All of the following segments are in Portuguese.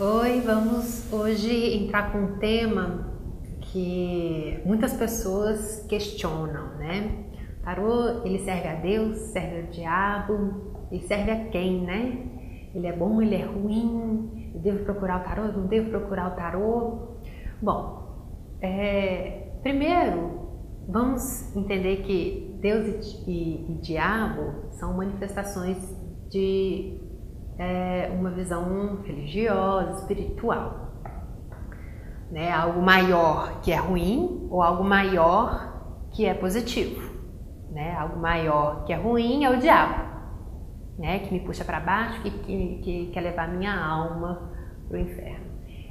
Oi, vamos hoje entrar com um tema que muitas pessoas questionam, né? O tarô, ele serve a Deus, serve ao diabo, ele serve a quem, né? Ele é bom, ele é ruim, eu devo procurar o tarô, eu não devo procurar o tarô. Bom, é, primeiro vamos entender que Deus e, e, e diabo são manifestações de é, uma visão religiosa, espiritual. Né? Algo maior que é ruim ou algo maior que é positivo. Né? Algo maior que é ruim é o diabo, né? que me puxa para baixo, que, que, que quer levar minha alma para o inferno.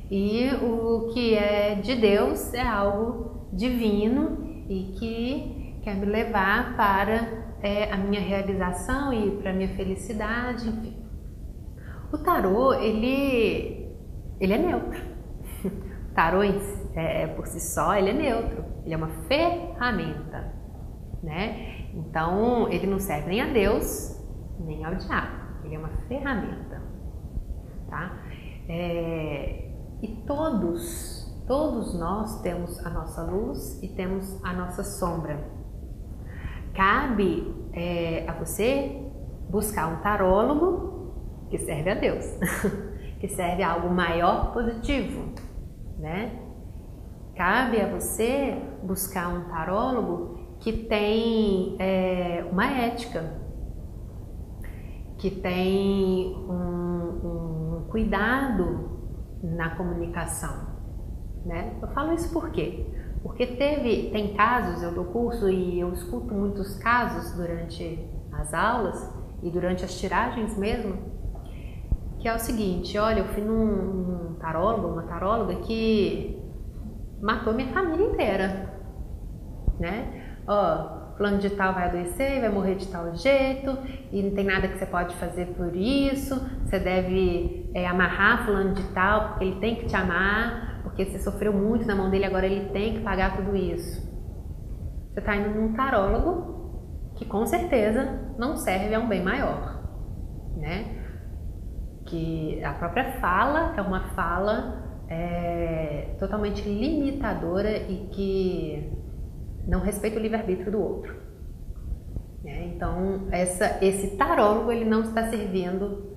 E o que é de Deus é algo divino e que quer me levar para é, a minha realização e para a minha felicidade, enfim. O tarô, ele, ele é neutro. O tarô é, é, por si só, ele é neutro. Ele é uma ferramenta, né? Então, ele não serve nem a Deus, nem ao diabo. Ele é uma ferramenta, tá? É, e todos, todos nós temos a nossa luz e temos a nossa sombra. Cabe é, a você buscar um tarólogo que serve a Deus, que serve a algo maior positivo, né? Cabe a você buscar um tarólogo que tem é, uma ética, que tem um, um cuidado na comunicação, né? Eu falo isso por quê? Porque teve, tem casos, eu dou curso e eu escuto muitos casos durante as aulas e durante as tiragens mesmo, que é o seguinte, olha, eu fui num, tarólogo, uma taróloga que matou minha família inteira, né? Ó, plano de tal vai adoecer, vai morrer de tal jeito, e não tem nada que você pode fazer por isso, você deve é, amarrar fulano de tal, porque ele tem que te amar, porque você sofreu muito na mão dele, agora ele tem que pagar tudo isso. Você está indo num tarólogo que com certeza não serve a um bem maior, né? Que a própria fala é uma fala é, totalmente limitadora e que não respeita o livre-arbítrio do outro. É, então, essa, esse tarólogo ele não está servindo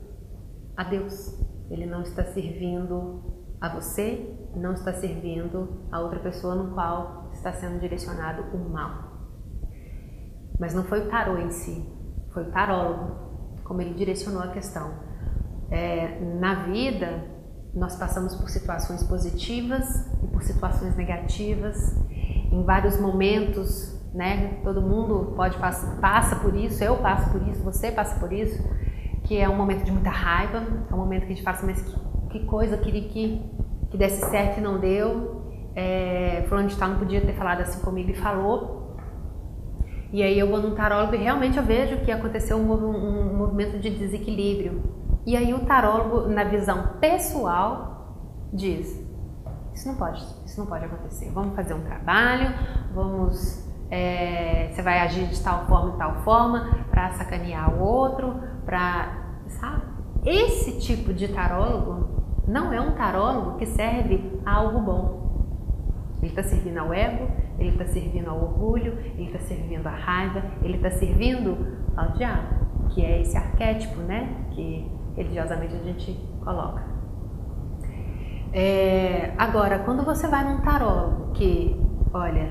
a Deus, ele não está servindo a você, não está servindo a outra pessoa no qual está sendo direcionado o mal. Mas não foi o tarô em si, foi o tarólogo, como ele direcionou a questão é, na vida nós passamos por situações positivas e por situações negativas. Em vários momentos, né? Todo mundo pode passa, passa por isso, eu passo por isso, você passa por isso, que é um momento de muita raiva, é um momento que a gente assim, mas que, que coisa, queria que, que desse certo e não deu. É, fulano de tal não podia ter falado assim comigo e falou. E aí eu vou num tarólogo e realmente eu vejo que aconteceu um, um, um movimento de desequilíbrio e aí o tarólogo, na visão pessoal, diz: isso não pode, isso não pode acontecer. Vamos fazer um trabalho, vamos, é, você vai agir de tal forma e tal forma para sacanear o outro, para, sabe? Esse tipo de tarólogo não é um tarólogo que serve a algo bom. Ele está servindo ao ego, ele está servindo ao orgulho, ele está servindo à raiva, ele está servindo ao diabo, que é esse arquétipo, né? Que religiosamente a gente coloca. É, agora, quando você vai num tarólogo que, olha,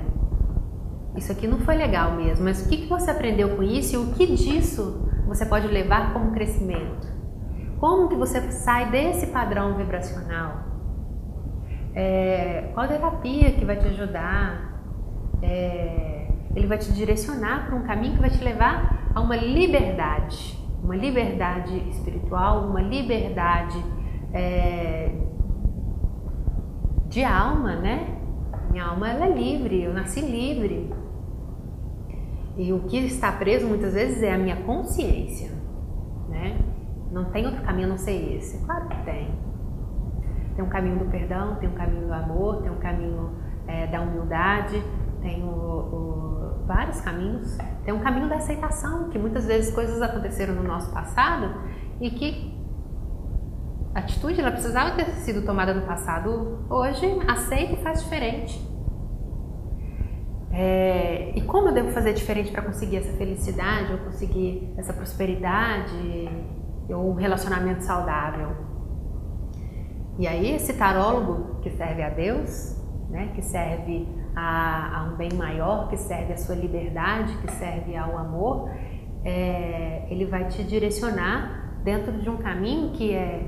isso aqui não foi legal mesmo, mas o que, que você aprendeu com isso e o que disso você pode levar como crescimento? Como que você sai desse padrão vibracional? É, qual terapia que vai te ajudar? É, ele vai te direcionar para um caminho que vai te levar a uma liberdade uma liberdade espiritual, uma liberdade é, de alma, né? Minha alma ela é livre, eu nasci livre. E o que está preso muitas vezes é a minha consciência, né? Não tem outro caminho a não ser esse. Claro que tem. Tem um caminho do perdão, tem um caminho do amor, tem um caminho é, da humildade, tem o, o, vários caminhos. Tem um caminho da aceitação, que muitas vezes coisas aconteceram no nosso passado e que atitude ela precisava ter sido tomada no passado. Hoje, aceita e faz diferente. É, e como eu devo fazer diferente para conseguir essa felicidade, ou conseguir essa prosperidade, ou um relacionamento saudável? E aí, esse tarólogo que serve a Deus, né, que serve a, a um bem maior, que serve à sua liberdade, que serve ao amor, é, ele vai te direcionar dentro de um caminho que é,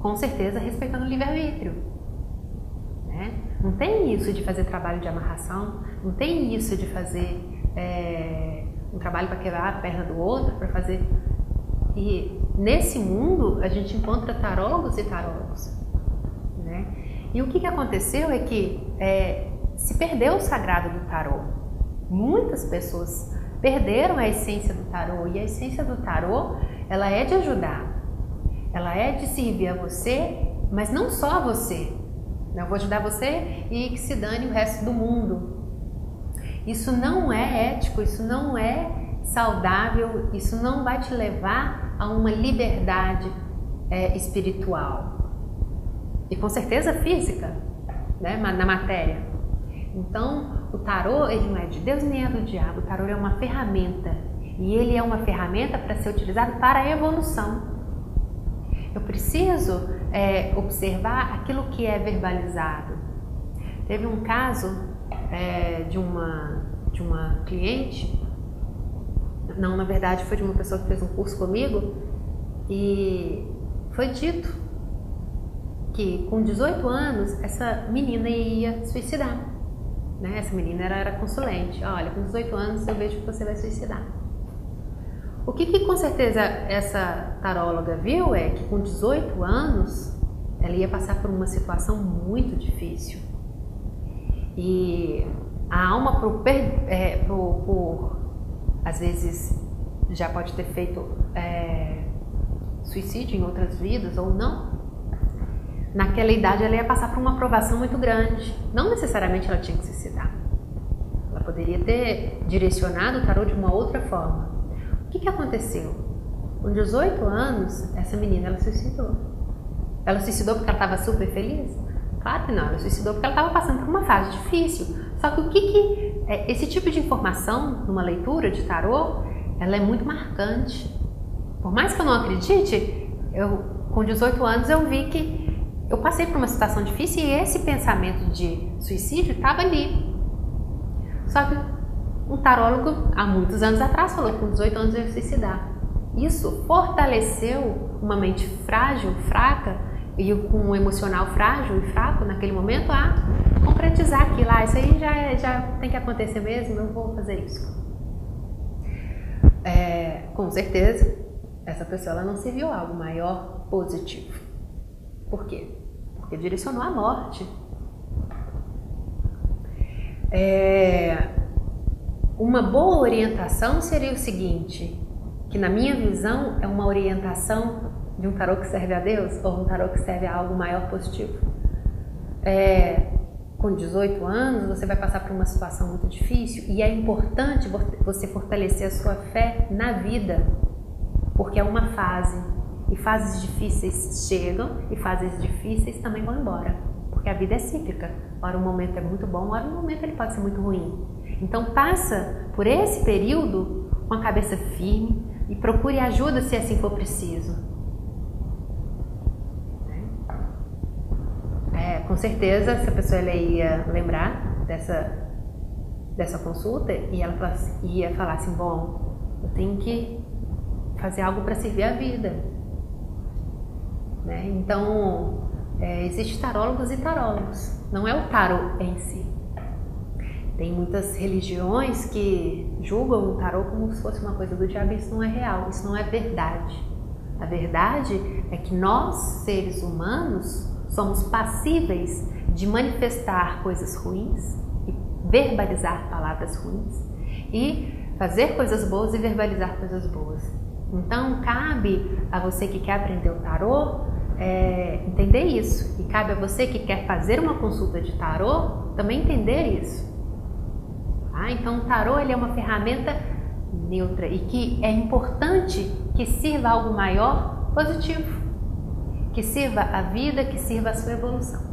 com certeza, respeitando o livre-arbítrio. Né? Não tem isso de fazer trabalho de amarração, não tem isso de fazer é, um trabalho para quebrar a perna do outro, para fazer. E nesse mundo a gente encontra tarólogos e tarólogos. Né? E o que, que aconteceu é que é, se perdeu o sagrado do tarô. Muitas pessoas perderam a essência do tarô e a essência do tarô ela é de ajudar, ela é de servir a você, mas não só a você. Eu vou ajudar você e que se dane o resto do mundo. Isso não é ético, isso não é saudável, isso não vai te levar a uma liberdade é, espiritual e com certeza física, né, na matéria. Então, o tarô ele não é de Deus nem é do diabo. O tarô é uma ferramenta e ele é uma ferramenta para ser utilizado para a evolução. Eu preciso é, observar aquilo que é verbalizado. Teve um caso é, de uma de uma cliente, não, na verdade foi de uma pessoa que fez um curso comigo e foi dito que com 18 anos essa menina ia suicidar. Né? Essa menina era, era consulente. Olha, com 18 anos eu vejo que você vai suicidar. O que, que com certeza essa taróloga viu é que com 18 anos ela ia passar por uma situação muito difícil. E a alma, por, é, por, por às vezes, já pode ter feito é, suicídio em outras vidas ou não, naquela idade ela ia passar por uma aprovação muito grande. Não necessariamente ela tinha que se suicidar. Ela poderia ter direcionado o tarô de uma outra forma. O que, que aconteceu? Com 18 anos, essa menina ela suicidou. Ela suicidou porque ela estava super feliz? Claro que não, ela suicidou porque ela estava passando por uma fase difícil. Só que o que, que é, esse tipo de informação numa leitura de tarô, ela é muito marcante. Por mais que eu não acredite, eu com 18 anos eu vi que eu passei por uma situação difícil e esse pensamento de suicídio estava ali. Só que um tarólogo, há muitos anos atrás, falou que com 18 anos eu ia suicidar. Isso fortaleceu uma mente frágil, fraca, e com um emocional frágil e fraco naquele momento a concretizar aquilo. Ah, isso aí já, já tem que acontecer mesmo, eu vou fazer isso. É, com certeza, essa pessoa ela não se viu algo maior positivo. Por quê? Porque direcionou à morte. É, uma boa orientação seria o seguinte, que na minha visão é uma orientação de um tarô que serve a Deus ou um tarô que serve a algo maior positivo. É, com 18 anos você vai passar por uma situação muito difícil e é importante você fortalecer a sua fé na vida, porque é uma fase e fases difíceis chegam e fases difíceis também vão embora, porque a vida é cíclica. Ora um momento é muito bom, ora um momento ele pode ser muito ruim. Então passa por esse período com a cabeça firme e procure ajuda se assim for preciso. É, com certeza essa pessoa ia lembrar dessa dessa consulta e ela ia falar assim, bom, eu tenho que fazer algo para servir a vida. Né? Então, é, existe tarólogos e tarólogos, não é o tarô em si. Tem muitas religiões que julgam o tarô como se fosse uma coisa do diabo, isso não é real, isso não é verdade. A verdade é que nós, seres humanos, somos passíveis de manifestar coisas ruins e verbalizar palavras ruins e fazer coisas boas e verbalizar coisas boas. Então, cabe a você que quer aprender o tarô é, entender isso. E cabe a você que quer fazer uma consulta de tarô também entender isso. Ah, então o tarô ele é uma ferramenta neutra e que é importante que sirva algo maior positivo. que sirva a vida, que sirva a sua evolução.